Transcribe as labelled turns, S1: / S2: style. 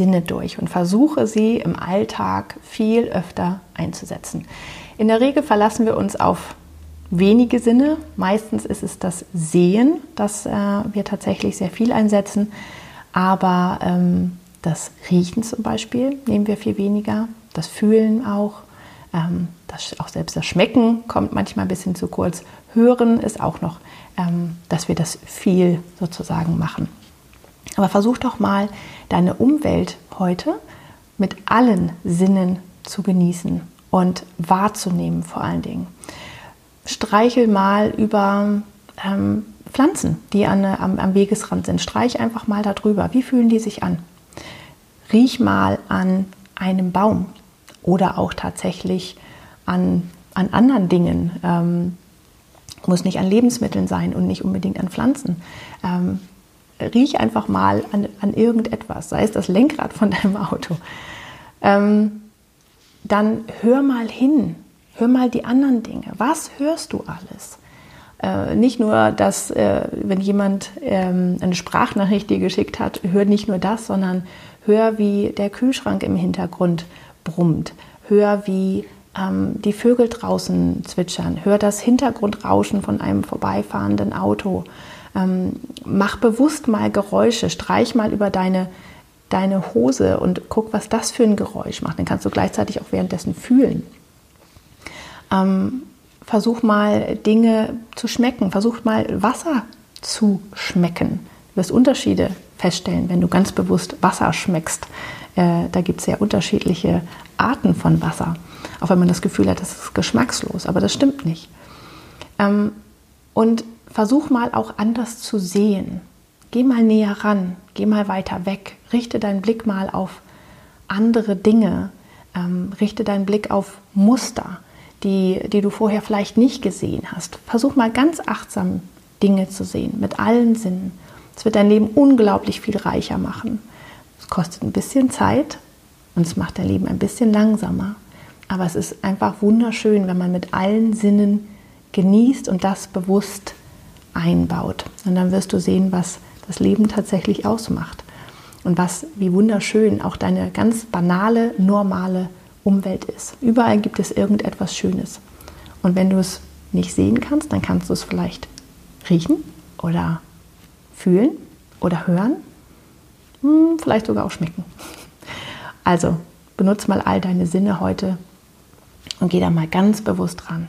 S1: Sinne durch und versuche sie im Alltag viel öfter einzusetzen. In der Regel verlassen wir uns auf wenige Sinne. Meistens ist es das Sehen, das äh, wir tatsächlich sehr viel einsetzen. Aber ähm, das Riechen zum Beispiel nehmen wir viel weniger. Das Fühlen auch. Ähm, das, auch selbst das Schmecken kommt manchmal ein bisschen zu kurz. Hören ist auch noch, ähm, dass wir das viel sozusagen machen. Aber versuch doch mal, deine Umwelt heute mit allen Sinnen zu genießen und wahrzunehmen vor allen Dingen. Streichel mal über ähm, Pflanzen, die an, am, am Wegesrand sind. Streich einfach mal darüber. Wie fühlen die sich an? Riech mal an einem Baum oder auch tatsächlich an, an anderen Dingen. Ähm, muss nicht an Lebensmitteln sein und nicht unbedingt an Pflanzen. Ähm, riech einfach mal an, an irgendetwas, sei es das Lenkrad von deinem Auto. Ähm, dann hör mal hin, hör mal die anderen Dinge. Was hörst du alles? Äh, nicht nur, dass, äh, wenn jemand ähm, eine Sprachnachricht dir geschickt hat, hör nicht nur das, sondern hör, wie der Kühlschrank im Hintergrund brummt. Hör, wie ähm, die Vögel draußen zwitschern. Hör das Hintergrundrauschen von einem vorbeifahrenden Auto. Ähm, mach bewusst mal Geräusche, streich mal über deine, deine Hose und guck, was das für ein Geräusch macht. Dann kannst du gleichzeitig auch währenddessen fühlen. Ähm, versuch mal Dinge zu schmecken, versuch mal Wasser zu schmecken. Du wirst Unterschiede feststellen, wenn du ganz bewusst Wasser schmeckst. Äh, da gibt es ja unterschiedliche Arten von Wasser. Auch wenn man das Gefühl hat, das ist geschmackslos, aber das stimmt nicht. Ähm, und versuch mal auch anders zu sehen. Geh mal näher ran, geh mal weiter weg, richte deinen Blick mal auf andere Dinge, ähm, richte deinen Blick auf Muster, die, die du vorher vielleicht nicht gesehen hast. Versuch mal ganz achtsam Dinge zu sehen, mit allen Sinnen. Es wird dein Leben unglaublich viel reicher machen. Es kostet ein bisschen Zeit und es macht dein Leben ein bisschen langsamer. Aber es ist einfach wunderschön, wenn man mit allen Sinnen genießt und das bewusst einbaut. Und dann wirst du sehen, was das Leben tatsächlich ausmacht und was, wie wunderschön auch deine ganz banale, normale Umwelt ist. Überall gibt es irgendetwas Schönes. Und wenn du es nicht sehen kannst, dann kannst du es vielleicht riechen oder fühlen oder hören, hm, vielleicht sogar auch schmecken. Also benutze mal all deine Sinne heute und geh da mal ganz bewusst dran.